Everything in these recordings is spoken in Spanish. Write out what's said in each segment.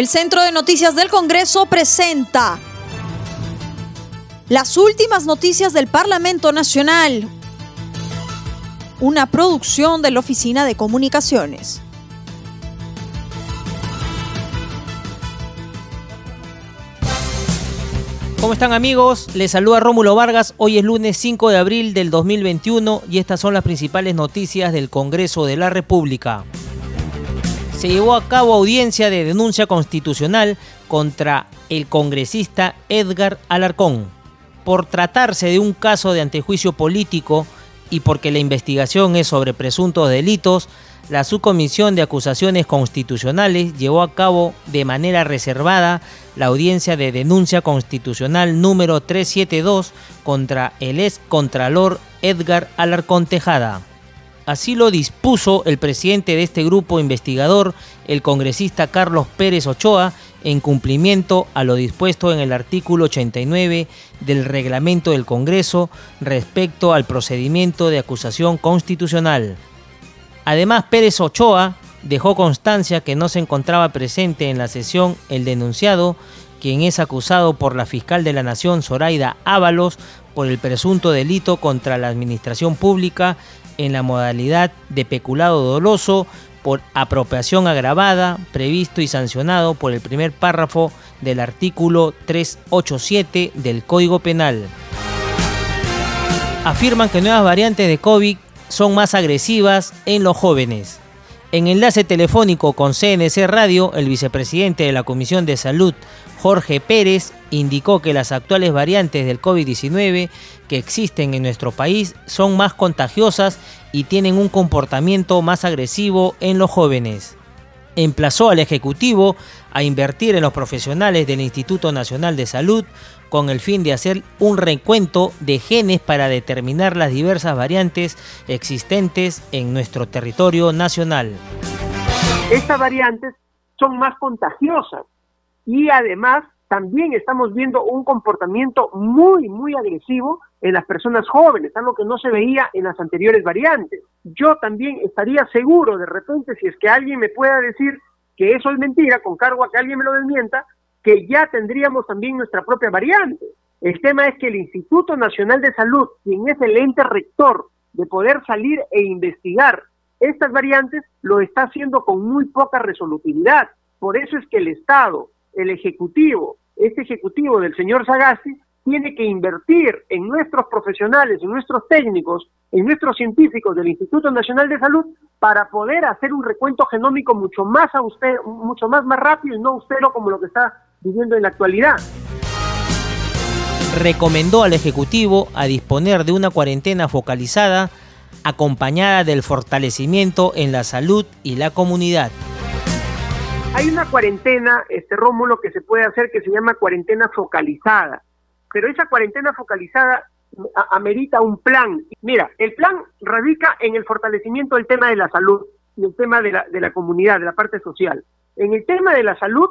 El Centro de Noticias del Congreso presenta las últimas noticias del Parlamento Nacional, una producción de la Oficina de Comunicaciones. ¿Cómo están amigos? Les saluda Rómulo Vargas. Hoy es lunes 5 de abril del 2021 y estas son las principales noticias del Congreso de la República se llevó a cabo audiencia de denuncia constitucional contra el congresista Edgar Alarcón. Por tratarse de un caso de antejuicio político y porque la investigación es sobre presuntos delitos, la Subcomisión de Acusaciones Constitucionales llevó a cabo de manera reservada la audiencia de denuncia constitucional número 372 contra el ex contralor Edgar Alarcón Tejada. Así lo dispuso el presidente de este grupo investigador, el congresista Carlos Pérez Ochoa, en cumplimiento a lo dispuesto en el artículo 89 del reglamento del Congreso respecto al procedimiento de acusación constitucional. Además, Pérez Ochoa dejó constancia que no se encontraba presente en la sesión el denunciado, quien es acusado por la fiscal de la Nación, Zoraida Ábalos, por el presunto delito contra la administración pública en la modalidad de peculado doloso por apropiación agravada, previsto y sancionado por el primer párrafo del artículo 387 del Código Penal. Afirman que nuevas variantes de COVID son más agresivas en los jóvenes. En enlace telefónico con CNC Radio, el vicepresidente de la Comisión de Salud, Jorge Pérez, indicó que las actuales variantes del COVID-19 que existen en nuestro país son más contagiosas y tienen un comportamiento más agresivo en los jóvenes. Emplazó al Ejecutivo a invertir en los profesionales del Instituto Nacional de Salud con el fin de hacer un recuento de genes para determinar las diversas variantes existentes en nuestro territorio nacional. Estas variantes son más contagiosas y además también estamos viendo un comportamiento muy, muy agresivo en las personas jóvenes, algo que no se veía en las anteriores variantes. Yo también estaría seguro de repente, si es que alguien me pueda decir que eso es mentira, con cargo a que alguien me lo desmienta, que ya tendríamos también nuestra propia variante. El tema es que el Instituto Nacional de Salud, quien es el ente rector de poder salir e investigar estas variantes, lo está haciendo con muy poca resolutividad. Por eso es que el Estado, el Ejecutivo, este Ejecutivo del señor Sagasti, tiene que invertir en nuestros profesionales, en nuestros técnicos, en nuestros científicos del Instituto Nacional de Salud para poder hacer un recuento genómico mucho más austero, mucho más, más rápido y no austero como lo que está viviendo en la actualidad. Recomendó al Ejecutivo a disponer de una cuarentena focalizada acompañada del fortalecimiento en la salud y la comunidad. Hay una cuarentena, este Rómulo, que se puede hacer que se llama cuarentena focalizada, pero esa cuarentena focalizada amerita un plan. Mira, el plan radica en el fortalecimiento del tema de la salud y el tema de la, de la comunidad, de la parte social. En el tema de la salud,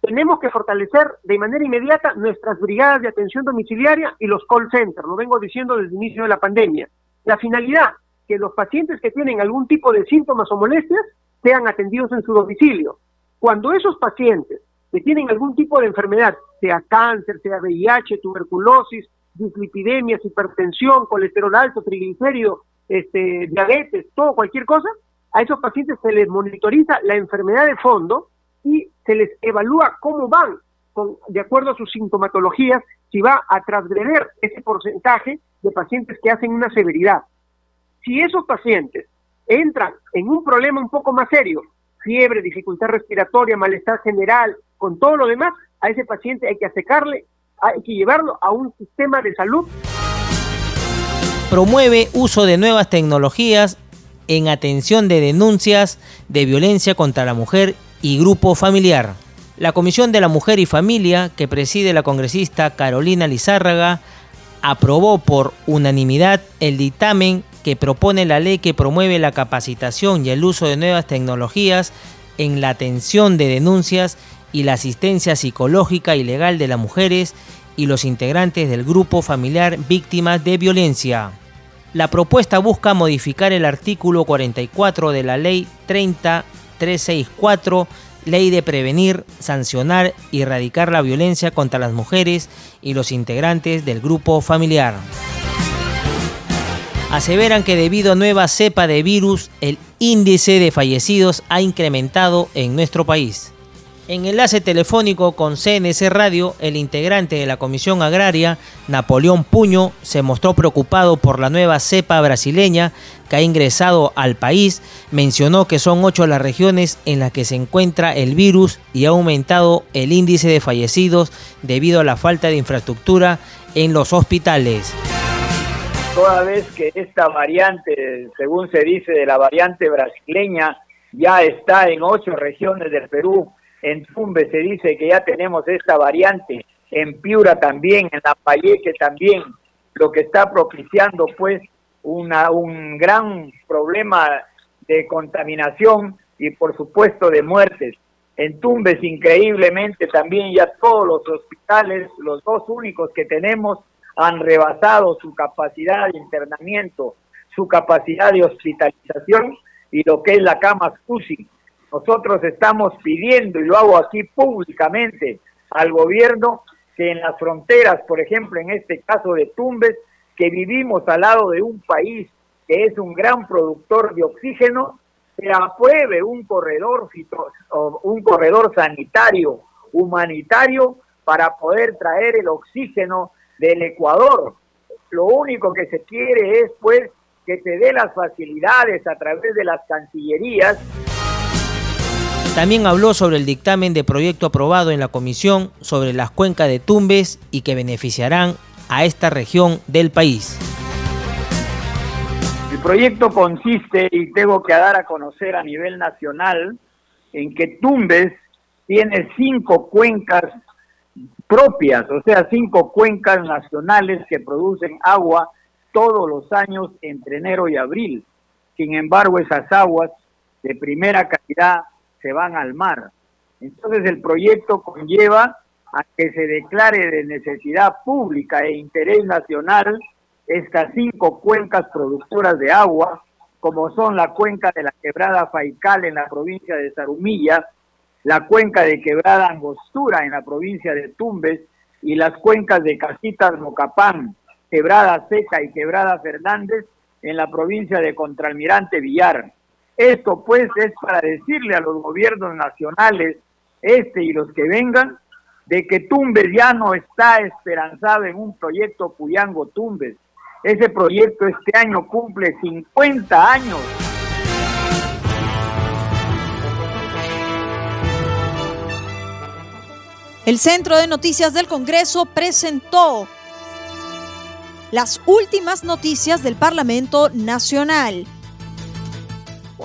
tenemos que fortalecer de manera inmediata nuestras brigadas de atención domiciliaria y los call centers, lo vengo diciendo desde el inicio de la pandemia. La finalidad, que los pacientes que tienen algún tipo de síntomas o molestias sean atendidos en su domicilio. Cuando esos pacientes que tienen algún tipo de enfermedad, sea cáncer, sea VIH, tuberculosis, dislipidemias, hipertensión, colesterol alto, triglicérido, este, diabetes, todo, cualquier cosa, a esos pacientes se les monitoriza la enfermedad de fondo y se les evalúa cómo van, con, de acuerdo a sus sintomatologías, si va a transgreder ese porcentaje de pacientes que hacen una severidad. Si esos pacientes entran en un problema un poco más serio, fiebre, dificultad respiratoria, malestar general, con todo lo demás, a ese paciente hay que acercarle, hay que llevarlo a un sistema de salud. Promueve uso de nuevas tecnologías en atención de denuncias de violencia contra la mujer y grupo familiar. La Comisión de la Mujer y Familia, que preside la congresista Carolina Lizárraga, aprobó por unanimidad el dictamen que propone la ley que promueve la capacitación y el uso de nuevas tecnologías en la atención de denuncias y la asistencia psicológica y legal de las mujeres y los integrantes del grupo familiar víctimas de violencia. La propuesta busca modificar el artículo 44 de la Ley 30364 ley de prevenir, sancionar y erradicar la violencia contra las mujeres y los integrantes del grupo familiar. Aseveran que debido a nueva cepa de virus, el índice de fallecidos ha incrementado en nuestro país. En enlace telefónico con CNC Radio, el integrante de la Comisión Agraria, Napoleón Puño, se mostró preocupado por la nueva cepa brasileña que ha ingresado al país. Mencionó que son ocho las regiones en las que se encuentra el virus y ha aumentado el índice de fallecidos debido a la falta de infraestructura en los hospitales. Toda vez que esta variante, según se dice, de la variante brasileña, ya está en ocho regiones del Perú, en Tumbe se dice que ya tenemos esta variante, en Piura también, en La Payeque también, lo que está propiciando pues una, un gran problema de contaminación y por supuesto de muertes. En Tumbes increíblemente también ya todos los hospitales, los dos únicos que tenemos, han rebasado su capacidad de internamiento, su capacidad de hospitalización y lo que es la cama UCI nosotros estamos pidiendo, y lo hago aquí públicamente, al gobierno que en las fronteras, por ejemplo, en este caso de Tumbes, que vivimos al lado de un país que es un gran productor de oxígeno, se apruebe un corredor, un corredor sanitario, humanitario, para poder traer el oxígeno del Ecuador. Lo único que se quiere es, pues, que se dé las facilidades a través de las cancillerías también habló sobre el dictamen de proyecto aprobado en la comisión sobre las cuencas de Tumbes y que beneficiarán a esta región del país. El proyecto consiste, y tengo que dar a conocer a nivel nacional, en que Tumbes tiene cinco cuencas propias, o sea, cinco cuencas nacionales que producen agua todos los años entre enero y abril. Sin embargo, esas aguas de primera calidad se van al mar. Entonces el proyecto conlleva a que se declare de necesidad pública e interés nacional estas cinco cuencas productoras de agua, como son la cuenca de la quebrada Faical en la provincia de Zarumilla, la cuenca de quebrada Angostura en la provincia de Tumbes y las cuencas de Casitas Mocapán, quebrada Seca y quebrada Fernández en la provincia de Contralmirante Villar. Esto pues es para decirle a los gobiernos nacionales, este y los que vengan, de que Tumbes ya no está esperanzado en un proyecto Puyango Tumbes. Ese proyecto este año cumple 50 años. El Centro de Noticias del Congreso presentó las últimas noticias del Parlamento Nacional